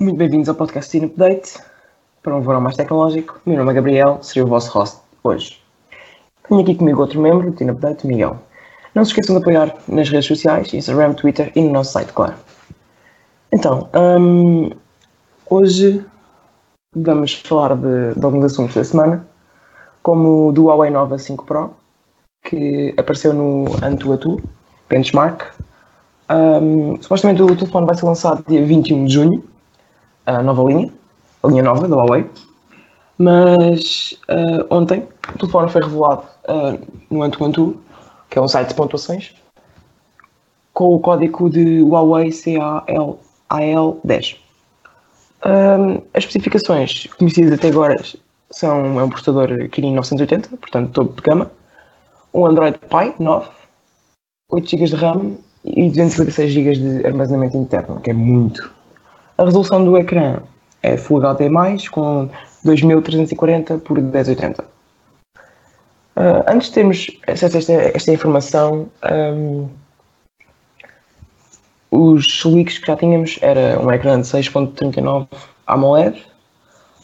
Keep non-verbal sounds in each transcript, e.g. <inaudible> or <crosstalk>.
Muito bem-vindos ao podcast Teen Update para um verão mais tecnológico. Meu nome é Gabriel, serei o vosso host hoje. Tenho aqui comigo outro membro do Teen Update, Miguel. Não se esqueçam de apoiar nas redes sociais, Instagram, Twitter e no nosso site, claro. Então, hum, hoje vamos falar de, de alguns assuntos da semana, como do Huawei Nova 5 Pro, que apareceu no Antuatu Benchmark. Um, supostamente o telefone vai ser lançado dia 21 de junho, a nova linha, a linha nova da Huawei. Mas uh, ontem o telefone foi revelado uh, no Antuantu, que é um site de pontuações, com o código de Huawei CAL10. Um, as especificações conhecidas até agora são é um processador Kirin 980, portanto topo de gama, um Android Pie 9, 8 GB de RAM e 256 GB de armazenamento interno, que é muito. A resolução do ecrã é Full HD+, com 2340 por 1080. Uh, antes de termos acesso esta, esta informação, um, os leaks que já tínhamos era um ecrã de 6.39 AMOLED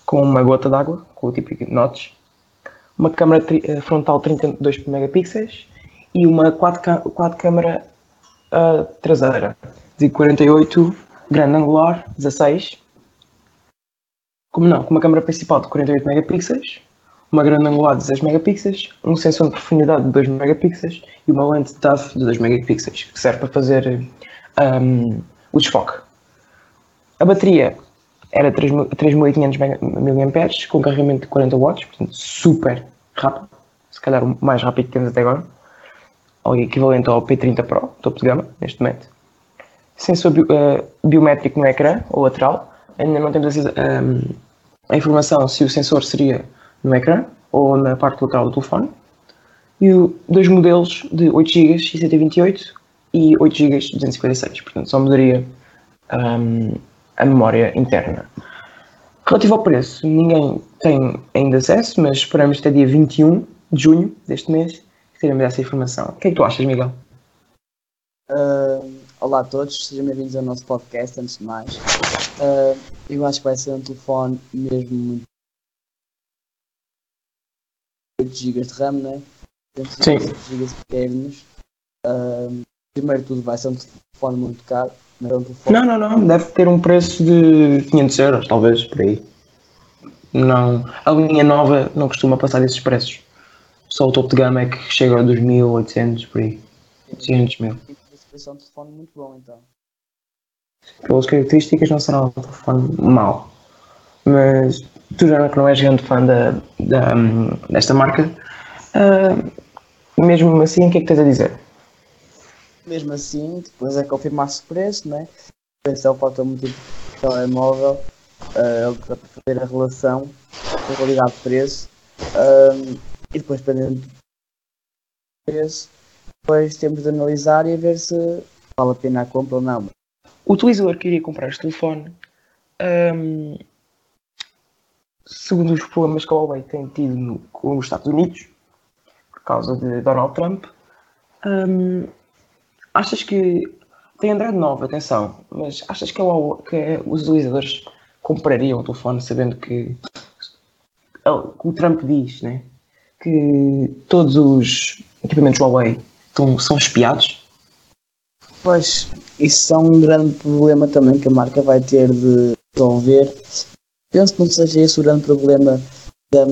com uma gota d'água, com o típico notch, uma câmera tri, frontal 32 megapixels e uma quad, quad câmera uh, traseira de 48, grande angular 16, como não, com uma câmera principal de 48 megapixels, uma grande angular de 16 megapixels, um sensor de profundidade de 2 megapixels e uma lente TAF de 2 megapixels, que serve para fazer um, o desfoque. A bateria era 3500 mAh com carregamento de 40 watts, portanto super rápido, se calhar o mais rápido que temos até agora, ou equivalente ao P30 Pro, topo de gama, neste momento. Sensor bio, uh, biométrico no ecrã, ou lateral, ainda não temos a, um, a informação se o sensor seria no ecrã ou na parte lateral do telefone. E o, dois modelos de 8 GB e 128 e 8 GB de 256, portanto só mudaria um, a memória interna. Relativo ao preço, ninguém tem ainda acesso, mas esperamos até dia 21 de junho deste mês teremos essa informação. O que é que tu achas, Miguel? Olá a todos, sejam bem-vindos ao nosso podcast, antes de mais. Uh, eu acho que vai ser um telefone mesmo muito 8 GB de RAM, né? Sim. GB internos. Uh, primeiro tudo vai ser um telefone muito caro. Não, é um telefone... não, não, não, deve ter um preço de 500 euros, talvez, por aí. Não, a linha nova não costuma passar esses preços. Só o topo de gama é que chega a 2.800 por aí. 500 mil. Vai é um telefone muito bom então. Pelas características não será um telefone mau. Mas tu já que não és grande fã da, da, desta marca, uh, mesmo assim o que é que tens a dizer? Mesmo assim, depois é confirmar-se o preço, né? O preço é o fator importante do telemóvel, uh, é para fazer a relação qualidade-preço. Um, e depois, dependendo do preço, depois temos de analisar e ver se vale a pena a compra ou não. O utilizador que iria comprar este telefone, um, segundo os problemas que a Huawei tem tido no, com os Estados Unidos, por causa de Donald Trump, um, achas que tem Android 9, atenção, mas achas que, a Huawei, que os utilizadores comprariam o telefone sabendo que, que o Trump diz, né? que todos os equipamentos Huawei estão, são espiados? Pois, isso é um grande problema também que a marca vai ter de resolver. Penso que não seja esse o grande problema da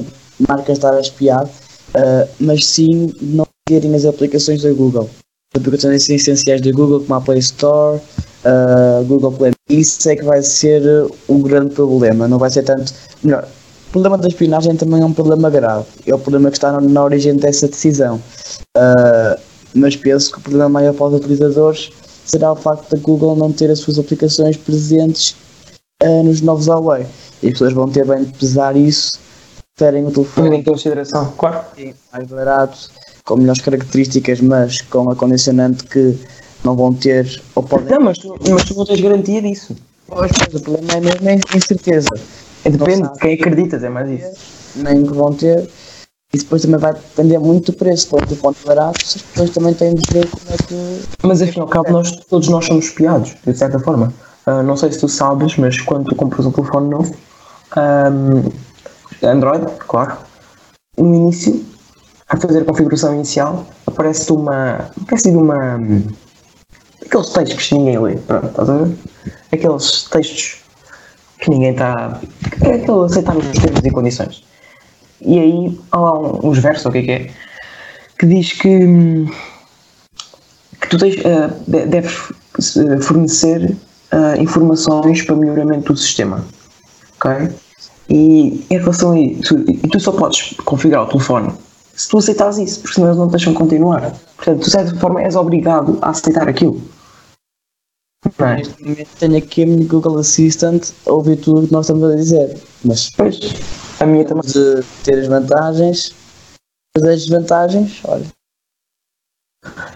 marca estar a espiar, uh, mas sim não terem as aplicações da Google. As aplicações essenciais da Google, como a Play Store, uh, Google Play. Isso é que vai ser o grande problema. Não vai ser tanto. Melhor, o problema da espionagem também é um problema grave. É o problema que está na origem dessa decisão. Uh, mas penso que o problema maior para os utilizadores será o facto da Google não ter as suas aplicações presentes uh, nos novos Huawei. E as pessoas vão ter bem de pesar isso, preferem o telefone. Em consideração, claro. mais barato, com melhores características, mas com a condicionante que não vão ter. Ou podem... Não, mas tu, mas tu não tens garantia disso. Pois, mas o problema é mesmo a incerteza. Depende de quem acreditas, é mais isso. Nem que vão ter. E depois também vai depender muito do preço. Um telefone barato, pessoas também têm de ver como é que. Mas afinal, cabo, nós, todos nós somos espiados, de certa forma. Uh, não sei se tu sabes, mas quando tu compras um telefone novo, um, Android, claro, no início, a fazer a configuração inicial, aparece-te uma. aparece de uma. aqueles textos que ninguém lê, pronto, estás a ver? Aqueles textos que ninguém está. é aquele aceitar os termos e condições. E aí há lá uns versos, o que é que é? Que diz que. que tu tens, uh, deves fornecer uh, informações para melhoramento do sistema. Ok? E em relação a isso, e tu só podes configurar o telefone se tu aceitas isso, porque senão eles não te deixam continuar. Portanto, tu, de certa forma, és obrigado a aceitar aquilo. É? Neste momento tenho aqui a minha Google Assistant a ouvir tudo o que nós estamos a dizer. Mas pois, a minha também. De ter as vantagens, as desvantagens, olha.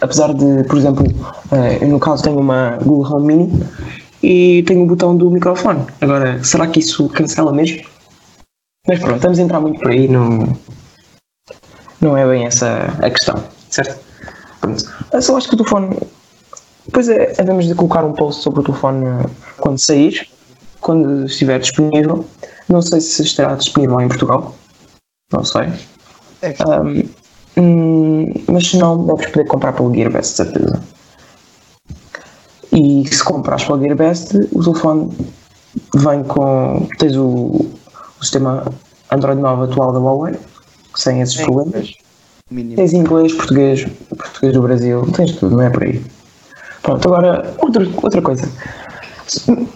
Apesar de, por exemplo, eh, eu no caso tenho uma Google Home Mini e tenho o botão do microfone. Agora, será que isso cancela mesmo? Mas pronto, estamos a entrar muito por aí, não, não é bem essa a questão, certo? Pronto. Eu só acho que o telefone. Depois é, devemos de colocar um post sobre o telefone quando sair, quando estiver disponível. Não sei se estará disponível em Portugal, não sei. É. Um, mas se não, deves poder comprar pelo Gearbest, certeza. E se comprares pelo Gearbest, o telefone vem com. tens o, o sistema Android 9 atual da Huawei, sem esses problemas. Mínimo. Tens inglês, português, português do Brasil, tens tudo, não é por aí. Pronto, agora, outra, outra coisa.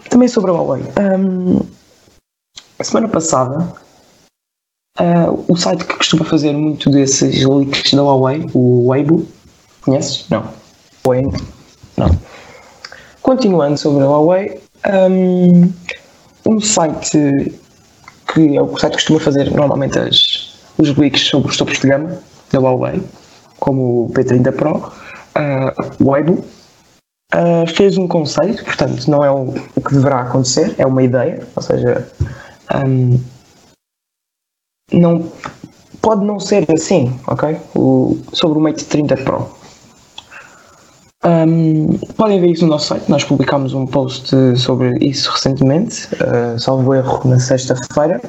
Também sobre a Huawei. Um, a semana passada, uh, o site que costuma fazer muito desses leaks da Huawei, o Weibo, conheces? Não. Weibo? Não. Continuando sobre a Huawei, um, um site que é o site que costuma fazer normalmente as, os leaks sobre os topos de gama da Huawei, como o P30 Pro, uh, Weibo, uh, fez um conceito, portanto não é o, o, que deverá acontecer, é uma ideia, ou seja, um, não, pode não ser assim, ok? O, sobre o Mate 30 Pro. Um, podem ver isso no nosso site, nós publicámos um post sobre isso recentemente, uh, salvo erro, na sexta-feira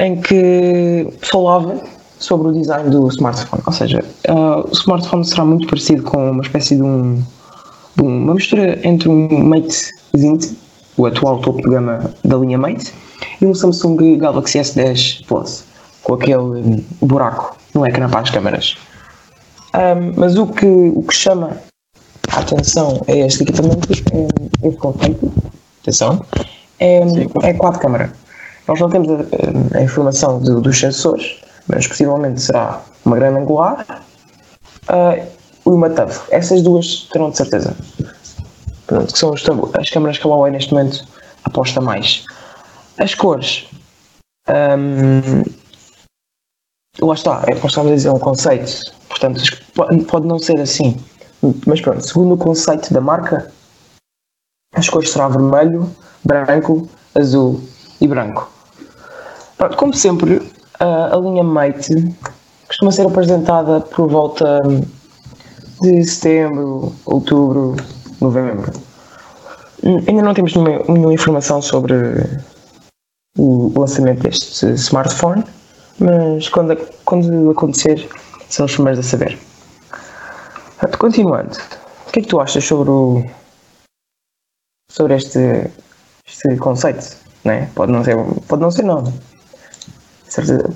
em que falava sobre o design do smartphone. Ou seja, uh, o smartphone será muito parecido com uma espécie de, um, de uma mistura entre um Mate 20, o atual topo de gama da linha Mate, e um Samsung Galaxy S10 Plus, com aquele buraco no ecrã para as câmaras. Um, mas o que, o que chama a atenção é este equipamento, é este conceito, atenção, é, é quatro câmara. Nós não temos a, a informação de, dos sensores, mas possivelmente será uma grande angular uh, e uma TAV. Essas duas terão de certeza. Portanto, que são os, as câmaras que a Huawei neste momento aposta mais. As cores. Um, lá está, é como estamos a dizer, é um conceito. Portanto, pode não ser assim. Mas pronto, segundo o conceito da marca, as cores serão vermelho, branco, azul e branco. Como sempre, a, linha Mate costuma ser apresentada por volta de setembro, outubro, novembro. Ainda não temos nenhuma, informação sobre o lançamento deste smartphone, mas quando, quando acontecer, são os primeiros a saber. Continuando, o que é que tu achas sobre, o, sobre este, este conceito? Né? Pode não ser, pode não ser não,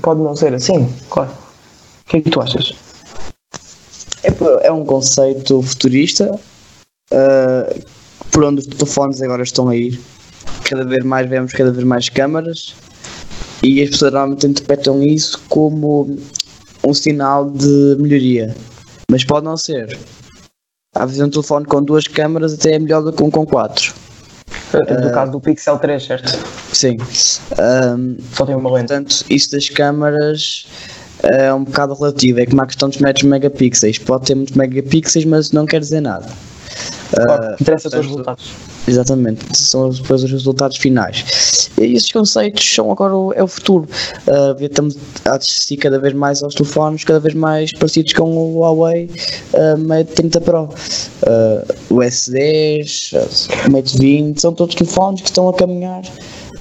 pode não ser assim, claro. O que é que tu achas? É, é um conceito futurista uh, por onde os telefones agora estão a ir. Cada vez mais vemos cada vez mais câmaras e as pessoas normalmente interpretam isso como um sinal de melhoria. Mas pode não ser. Às vezes um telefone com duas câmaras até é melhor do que um com quatro. No uh, caso do Pixel 3, certo? Sim. Um, Só tem uma lente. Portanto, isso das câmaras é um bocado relativo. É como a questão dos metros megapixels. Pode ter muitos megapixels, mas não quer dizer nada. Claro, uh, interessa os resultados. Exatamente, são depois os resultados finais. E esses conceitos são agora o, é o futuro. Uh, estamos a assistir cada vez mais aos telefones, cada vez mais parecidos com o Huawei uh, Mate 30 Pro. Uh, o S10, o Mate 20, são todos telefones que estão a caminhar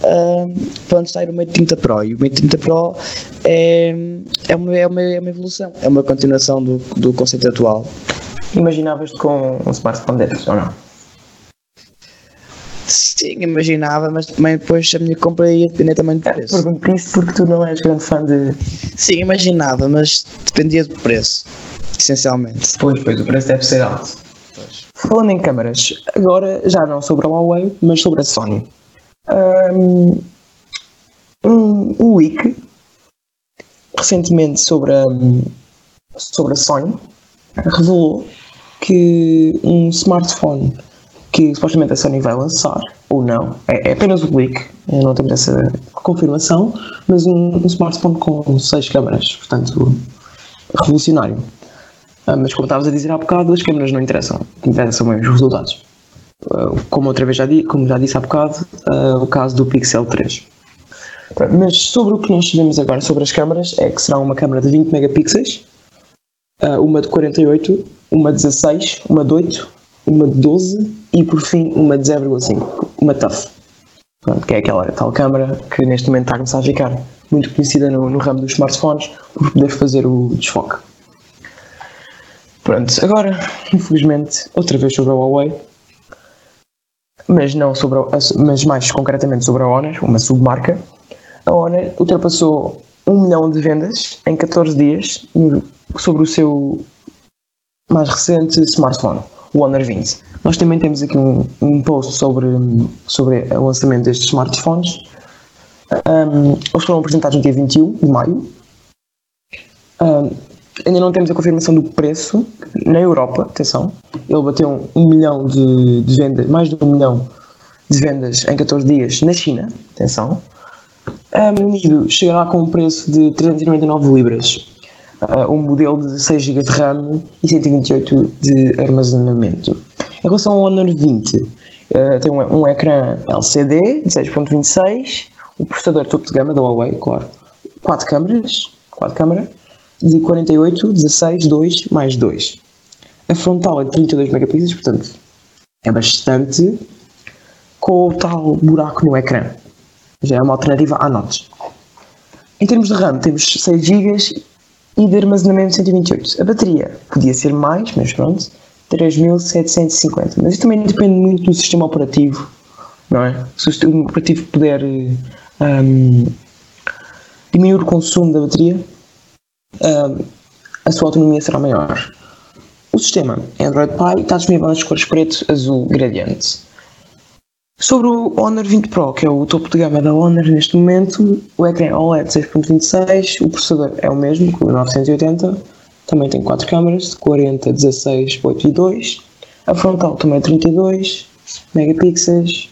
uh, para onde está o Mate 30 Pro. E o Mate 30 Pro é, é, uma, é, uma, é uma evolução, é uma continuação do, do conceito atual. Imaginavas-te com um smartphone desses ou não? Sim, imaginava, mas também depois a minha compra ia depender também do preço. Pergunto isso porque tu não és grande fã de. Sim, imaginava, mas dependia do preço, essencialmente. Pois, pois, o preço deve ser alto. Pois. Falando em câmaras, agora já não sobre a Huawei, mas sobre a Sony. Um, um leak recentemente sobre a, sobre a Sony revelou que um smartphone que supostamente a Sony vai lançar, ou não, é, é apenas o leak, não tenho essa confirmação, mas um, um smartphone com seis câmaras, portanto, revolucionário. Ah, mas como estavas a dizer há bocado, as câmaras não interessam, interessam mesmo os resultados. Uh, como outra vez já, di, como já disse há bocado, uh, o caso do Pixel 3. Mas sobre o que nós sabemos agora sobre as câmaras é que será uma câmera de 20 megapixels, uh, uma de 48, uma de 16, uma de 8, uma de 12 e por fim uma de 0,5, uma TUF, Pronto, que é aquela tal câmara que neste momento está a começar a ficar muito conhecida no, no ramo dos smartphones por poder fazer o desfoque. Pronto, agora, infelizmente, outra vez sobre a Huawei, mas, não sobre a, mas mais concretamente sobre a Honor, uma submarca. A Honor ultrapassou 1 milhão de vendas em 14 dias sobre o seu mais recente smartphone o Honor 20. Nós também temos aqui um, um post sobre, sobre o lançamento destes smartphones. Um, eles foram apresentados no dia 21 de maio. Um, ainda não temos a confirmação do preço na Europa, atenção. Ele bateu um milhão de, de vendas, mais de um milhão de vendas em 14 dias na China, atenção. Um, unido chegará com um preço de 399 libras uh, um modelo de 6 GB de RAM e 128 de armazenamento. Em relação ao Honor 20, uh, tem um, um, ecrã LCD de 6.26, o processador topo de gama da Huawei, claro, 4 câmeras, 4 câmeras, de 48, 16, 2 mais 2. A frontal é de 32 megapixels, portanto é bastante, com o tal buraco no ecrã. Já é uma alternativa à notch. Em termos de RAM, temos 6 GB e de armazenamento 128. A bateria podia ser mais, mas pronto, 3750. Mas isso também depende muito do sistema operativo, não é? Se o sistema operativo puder um, diminuir o consumo da bateria, um, a sua autonomia será maior. O sistema Android Pie está disponível nas cores preto, azul, gradiente. Sobre o Honor 20 Pro, que é o topo de gama da Honor neste momento, o ecrã é OLED 6.26, o processador é o mesmo, o 980, também tem 4 câmeras, 40, 16, 8 e 2, a frontal também é 32 megapixels,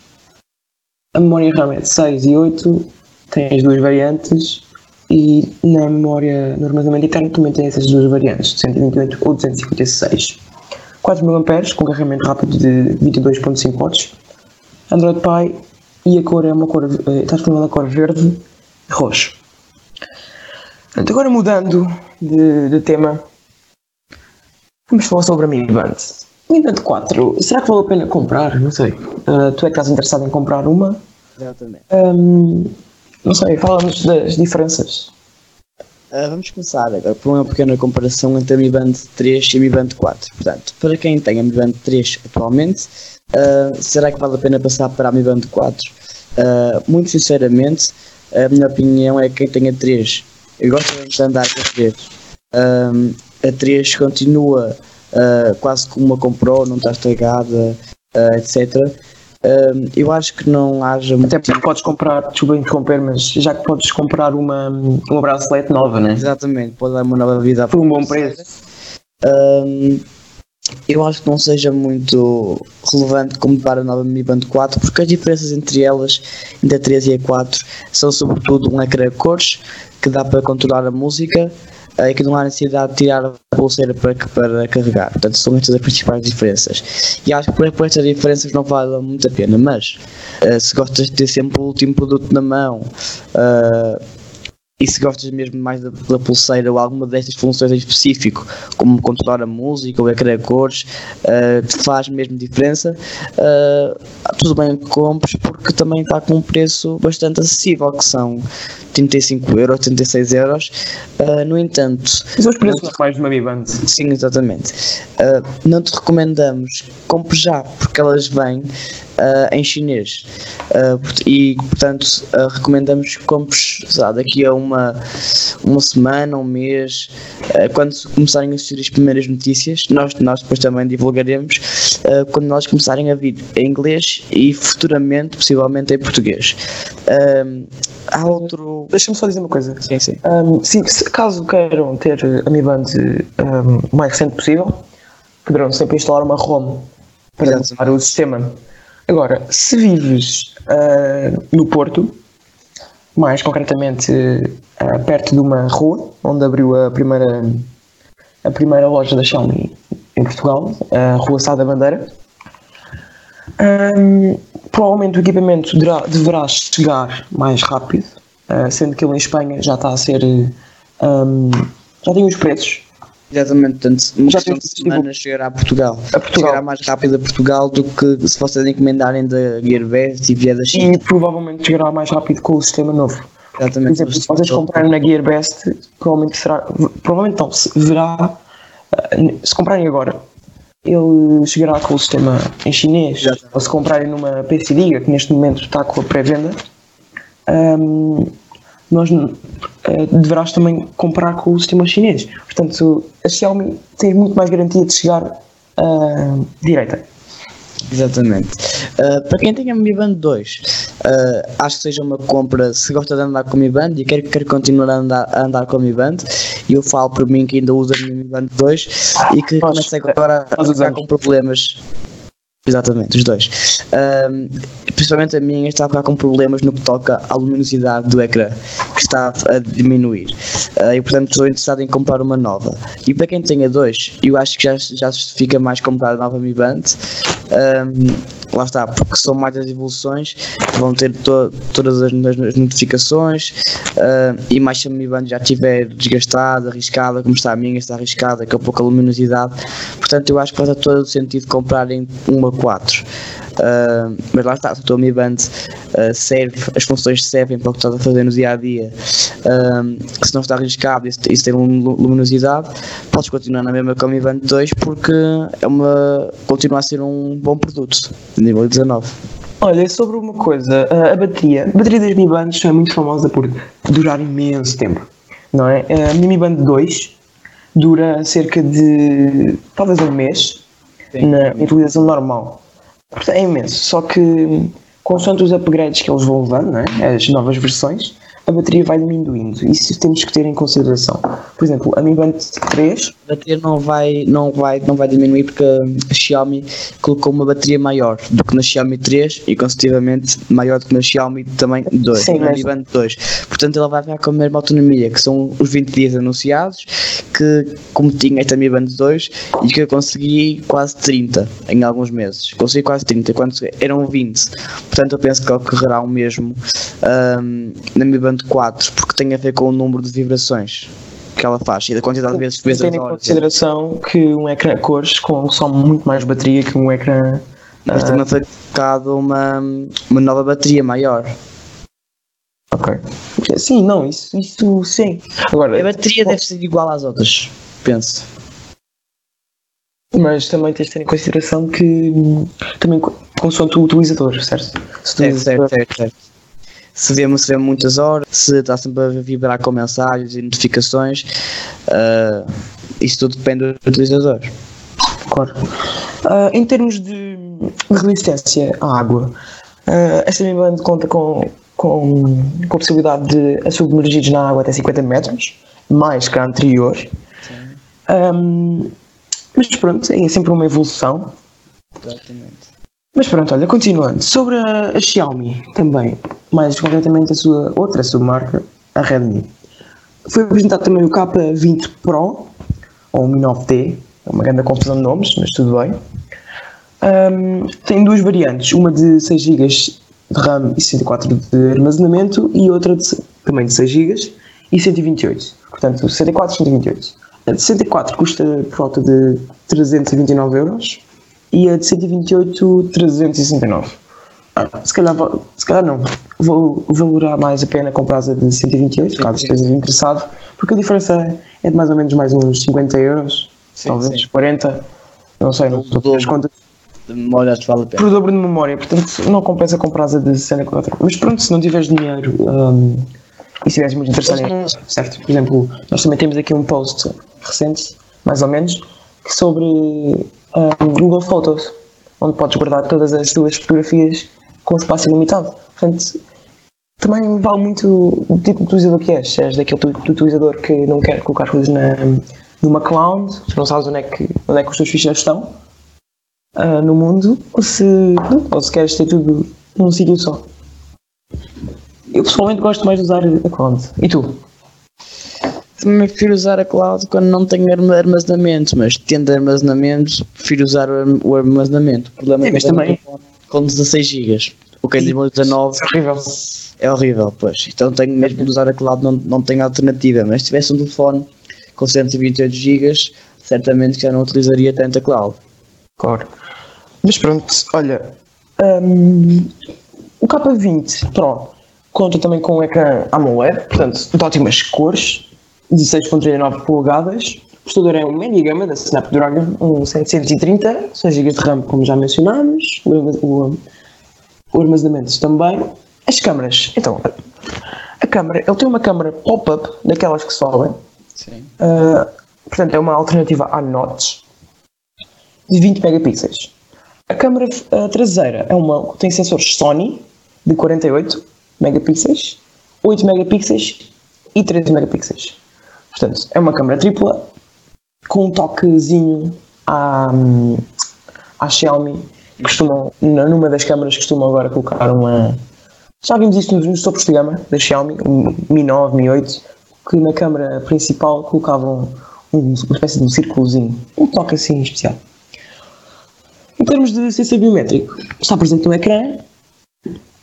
a memória RAM é de 6 e 8, tem as duas variantes, e na memória, no armazenamento interno também tem essas duas variantes, 128 ou 256. 4 mAh com carregamento rápido de 22.5 watts, Android Pie e a cor é uma cor, eh, está disponível a cor verde e roxo. Portanto, agora mudando de, de, tema, vamos falar sobre a Mi Band. Mi Band 4, será que vale a pena comprar? Não sei. Uh, tu é que estás interessado em comprar uma? Exatamente. Um, não sei, fala-nos das diferenças. Uh, vamos começar agora por uma pequena comparação entre a Mi Band 3 e a Mi Band 4. Portanto, para quem tem a Mi Band 3 atualmente, Uh, será que vale a pena passar para a Mi Band 4? Uh, muito sinceramente, a minha opinião é que quem tem a 3, eu gosto de andar com a 3. Uh, a 3 continua quase como uma comprou, não está estragada, etc. eu acho que não haja Até porque podes comprar, desculpa interromper, mas já que podes comprar uma, uma bracelete nova, né? Exatamente, pode dar uma nova vida por um bom preço. Eu acho que não seja muito relevante comparar a nova Mi Band 4, porque as diferenças entre elas, entre a 3 e a 4, são sobretudo um ecrã cores, que dá para controlar a música, é que não há necessidade de tirar a pulseira para, para carregar. Portanto, são estas as principais diferenças. E acho que por estas diferenças não vale muito a pena, mas uh, se gostas de ter sempre o último produto na mão, uh, e se gostas mesmo mais da, da, pulseira ou alguma destas funções em específico, como controlar a música ou ecrã cores, uh, faz mesmo diferença, uh, tudo bem que compres porque também está com um preço bastante acessível, que são 35 euros, 36 euros. Uh, no entanto, são os preços normais de uma Biband. Sim, exatamente. não te recomendamos compre já, porque elas vêm uh, em chinês. Uh, e, portanto, uh, recomendamos que compres sabe, daqui a uma, uma semana, um mês, quando começarem a surgir as primeiras notícias. Nós, nós depois também divulgaremos quando nós começarem a vir em inglês e futuramente, possivelmente, em português. há outro. Deixa-me só dizer uma coisa. Sim, sim. Um, se, caso queiram ter a Mi Band um, o mais recente possível, poderão sempre instalar uma ROM para usar o sistema. Agora, se vives uh, no Porto, mais concretamente uh, perto de uma rua onde abriu a primeira, a primeira loja da Xiaomi em Portugal, a Rua Sá da Bandeira, um, provavelmente o equipamento deverá, deverá chegar mais rápido, uh, sendo que ele em Espanha já está a ser. Um, já tem os preços Exatamente, portanto, uma já questão de semana chegará a Portugal. a Portugal. Chegará mais rápido a Portugal do que se vocês encomendarem da Gearbest e vier da China. E provavelmente chegará mais rápido com o sistema novo. Exatamente. Por exemplo, se vocês comprarem na Gearbest, provavelmente será. Provavelmente não, se verá. Eh, se comprarem agora, ele chegará com o sistema em chinês. Exatamente. Ou se comprarem numa PC Diga, que neste momento está com a pré-venda. Um, nós uh, deverás também comprar com o sistema chinês. Portanto, a Xiaomi tem muito mais garantia de chegar uh, direita. Exatamente. Uh, para quem tem a Mi Band 2, uh, acho que seja uma compra, se gosta de andar com a Mi Band e quer, quer continuar a andar, a andar com a Mi Band, e eu falo por mim que ainda uso a Mi Band 2 e que começa agora a estar com problemas Exatamente, os dois. Um, principalmente a minha está a ficar com problemas no que toca à luminosidade do ecrã, que está a diminuir. Uh, e portanto estou interessado em comprar uma nova. E para quem tenha dois, eu acho que já, já justifica mais comprar a nova Mi Band. Um, lá está, porque são mais as evoluções, vão ter to todas as, as notificações uh, e mais se a Mi Band já estiver desgastada, arriscada, como está a minha, está arriscada, com pouca luminosidade. Portanto, eu acho que faz todo o sentido comprarem uma 4. Uh, mas lá está, se a tua Mi Band uh, serve, as funções servem para o que estás a fazer no dia a dia, uh, se não está arriscado e se tem luminosidade, podes continuar na mesma com a Mi Band 2 porque é uma, continua a ser um bom produto de nível 19. Olha, sobre uma coisa, a bateria, a bateria das Mi Bands é muito famosa por durar imenso tempo, não é? A Mi Band 2 dura cerca de talvez um mês Sim. na utilização normal. É imenso, só que consoante os upgrades que eles vão levando, né, as novas versões, a bateria vai diminuindo. Isso temos que ter em consideração. Por exemplo, a Mi Band 3. A bateria não vai, não vai, não vai diminuir porque a Xiaomi colocou uma bateria maior do que na Xiaomi 3 e consecutivamente maior do que na Xiaomi também 2, Sim, na Mi Band 2. Portanto, ela vai ficar com a mesma autonomia, que são os 20 dias anunciados, que como tinha esta Mi Band 2 e que eu consegui quase 30 em alguns meses. Consegui quase 30, quando eram 20. Portanto, eu penso que ocorrerá o mesmo um, na Mi Band Band 4 porque tem a ver com o número de vibrações que ela faz e da quantidade de vezes que vezes Tendo em consideração que um ecrã cores consome muito mais bateria que um ecrã. Mas também foi colocado uma, uma nova bateria maior. Ok. Sim, não, isso, isso sim. Agora, a bateria deve ser igual às outras, penso. Mas também tens de ter em consideração que também consoante o utilizador, certo? Se tu certo, certo, certo se vê, se vê muitas horas, se está sempre a vibrar com mensagens e notificações, uh, isso tudo depende do utilizador. Claro. Uh, em termos de resistência à água, uh, esta Mi Band conta com, com, com a possibilidade de a submergir na água até 50 metros, mais que a anterior. Um, mas pronto, é sempre uma evolução. Exatamente. Mas pronto, olha, continuando. Sobre a, a, Xiaomi também, mais concretamente a sua outra submarca, a Redmi. foi apresentado também o K20 Pro, ou o Mi 9T, é uma grande confusão de nomes, mas tudo bem. Um, tem duas variantes, uma de 6 GB de RAM e 64 de armazenamento e outra de, também de 6 GB e 128. Portanto, 64 e 128. A de 64 custa por volta de 329 euros e a de 128 369. Ah, se calhar, se calhar não, vou valorar mais a pena comprar a de 128, caso estejas interessado, porque a diferença é de mais ou menos mais uns 50 euros, sim, talvez sim. 40, não sei, não estou as contas. De memória acho que vale a pena. Por dobro de memória, portanto não compensa comprar a de 64. Mas pronto, se não tiveres dinheiro um, e se estiveres muito interessado em certo, por exemplo, nós também temos aqui um post recente, mais ou menos, sobre um, Google Photos, onde podes guardar todas as tuas fotografias com espaço ilimitado. Portanto, também vale muito o tipo de utilizador que és. Se és daquele utilizador que não quer colocar as coisas na, numa cloud, se não sabes onde é que, onde é que os teus ficheiros estão uh, no mundo, ou se, ou se queres ter tudo num sítio só. Eu pessoalmente gosto mais de usar a cloud. E tu? Também prefiro usar a cloud quando não tenho armazenamento, mas tendo armazenamento, prefiro usar o armazenamento. O problema é que também com 16 GB. O que em 2019 é horrível. É horrível, pois. Então tenho mesmo de usar a cloud, não, não tenho alternativa. Mas se tivesse um telefone com 128 GB, certamente já não utilizaria tanto a cloud. Claro. Mas pronto, olha, um, o K20 Pro conta também com um ecrã AMOLED, portanto, de ótimas cores, 16.39 polegadas. O processador é um média gama da Snapdragon, um 730, 6 GB de RAM, como já mencionámos, o, o, o armazenamento também. As câmaras, então, a câmara, ele tem uma câmara pop-up, daquelas que sobem. Sim. Uh, portanto, é uma alternativa à notch de 20 megapixels. A câmara uh, traseira é uma, tem sensores Sony de 48 megapixels, 8 megapixels e 13 megapixels. Portanto, é uma câmera tripla com um toquezinho à, à Xiaomi. Costumam, numa das câmaras, costumam agora colocar uma. Já vimos isto nos, topos de gama da Xiaomi, Mi 9, Mi 8, que na câmara principal colocavam um, uma espécie de um círculozinho, um toque assim especial. Em termos de sensor biométrico, está presente no ecrã.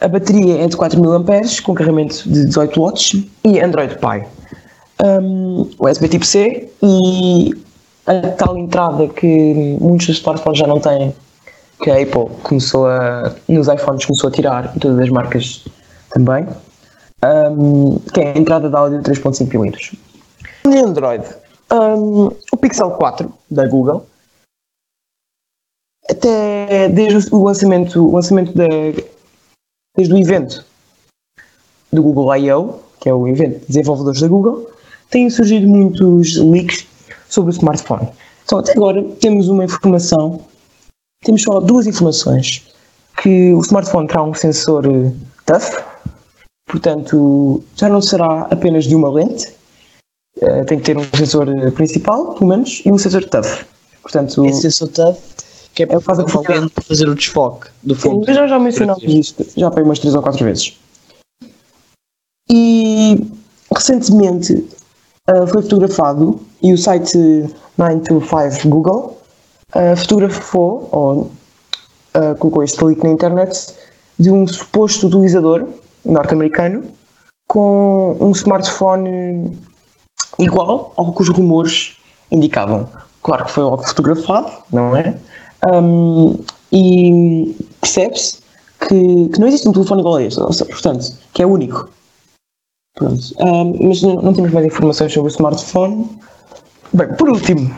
A bateria é de 4000 mAh com carregamento de 18 watts e Android Pie um, USB tipo C e a tal entrada que muitos dos smartphones já não têm, que a Apple começou a, nos iPhones começou a tirar e todas as marcas também, um, que é a entrada de áudio 3.5 mm. No Android, um, o Pixel 4 da Google, até desde o lançamento, o lançamento desde o evento do Google I.O., que é o evento de desenvolvedores da Google, têm surgido muitos leaks sobre o smartphone. Então, até agora temos uma informação, temos só duas informações, que o smartphone terá um sensor eh, TUF, portanto, já não será apenas de uma lente, uh, tem que ter um sensor eh, principal, pelo menos, e um sensor TUF. Portanto, Esse sensor TUF que é para fazer, fazer o desfoque do fundo. Sim, já, já mencionámos isto, já foi umas 3 ou 4 vezes. E recentemente foi fotografado e o site 925 Google uh, fotografou ou uh, colocou este link na internet de um suposto utilizador norte-americano com um smartphone igual ao que os rumores indicavam. Claro que foi logo fotografado, não é? Um, e percebe-se que, que, não existe um telefone igual a este, portanto, que é único. Pronto. Um, mas não, não, temos mais informações sobre o smartphone. Bem, por último,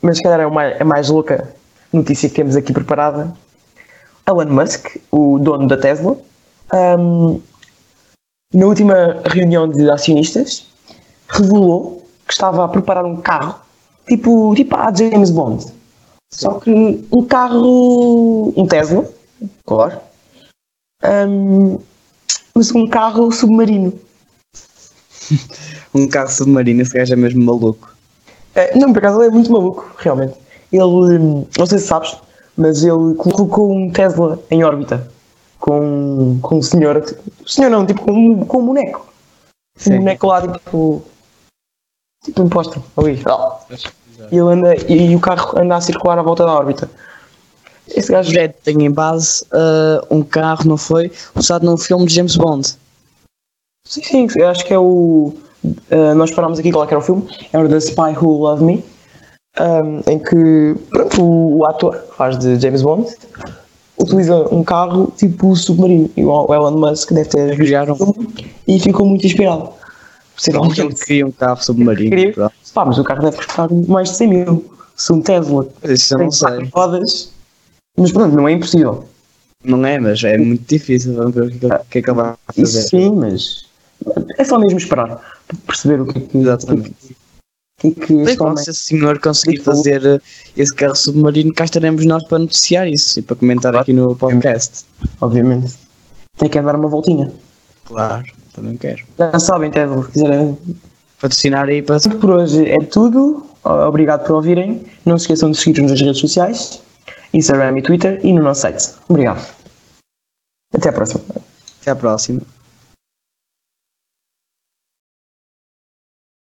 mas se calhar é, uma, é mais louca notícia que temos aqui preparada. Elon Musk, o dono da Tesla, um, na última reunião de acionistas, revelou que estava a preparar um carro tipo, tipo a James Bond. Só que um carro, um Tesla, claro, um, mas um carro submarino. <laughs> um carro submarino, esse gajo é mesmo maluco. É, não, por acaso ele é muito maluco, realmente. Ele, não sei se sabes, mas ele colocou um Tesla em órbita com, com um senhor, senhor não, tipo com um, com um boneco. um boneco lá, tipo. Tipo um póster. Ali. E, ele anda, e o carro anda a circular à volta da órbita. Esse O gajo. projeto tem em base uh, um carro, não foi? Usado num filme de James Bond. Sim, sim, eu acho que é o. uh, nós parámos aqui qual é que era o filme. É o The Spy Who Loved Me. um, em que pronto, o, o ator que faz de James Bond utiliza um carro tipo submarino. E o Elon Musk deve ter visto Criaram. o filme e ficou muito inspirado. Provavelmente ele queria um carro submarino. Queria. Pá, mas o carro deve custar mais de 100 mil. Se um Tesla Mas Isso tem não quatro sei. rodas. Mas pronto, não é impossível. Não é, mas é muito difícil. Vamos ver o que, é que- ele vai Isso fazer. sim, mas é só mesmo esperar para perceber o que é que, Exatamente. o que, é que homem se esse senhor conseguir fazer uh, esse carro submarino, cá estaremos nós para noticiar isso e para comentar aqui no podcast. obviamente, tem que dar uma voltinha. Claro, também quero. Já sabem, Tesla, se quiserem. Patrocinar aí para. Por hoje é tudo. Obrigado por ouvirem. Não se esqueçam de seguir-nos nas redes sociais, Instagram e Twitter e no nosso site. Obrigado. Até à próxima. Até à próxima.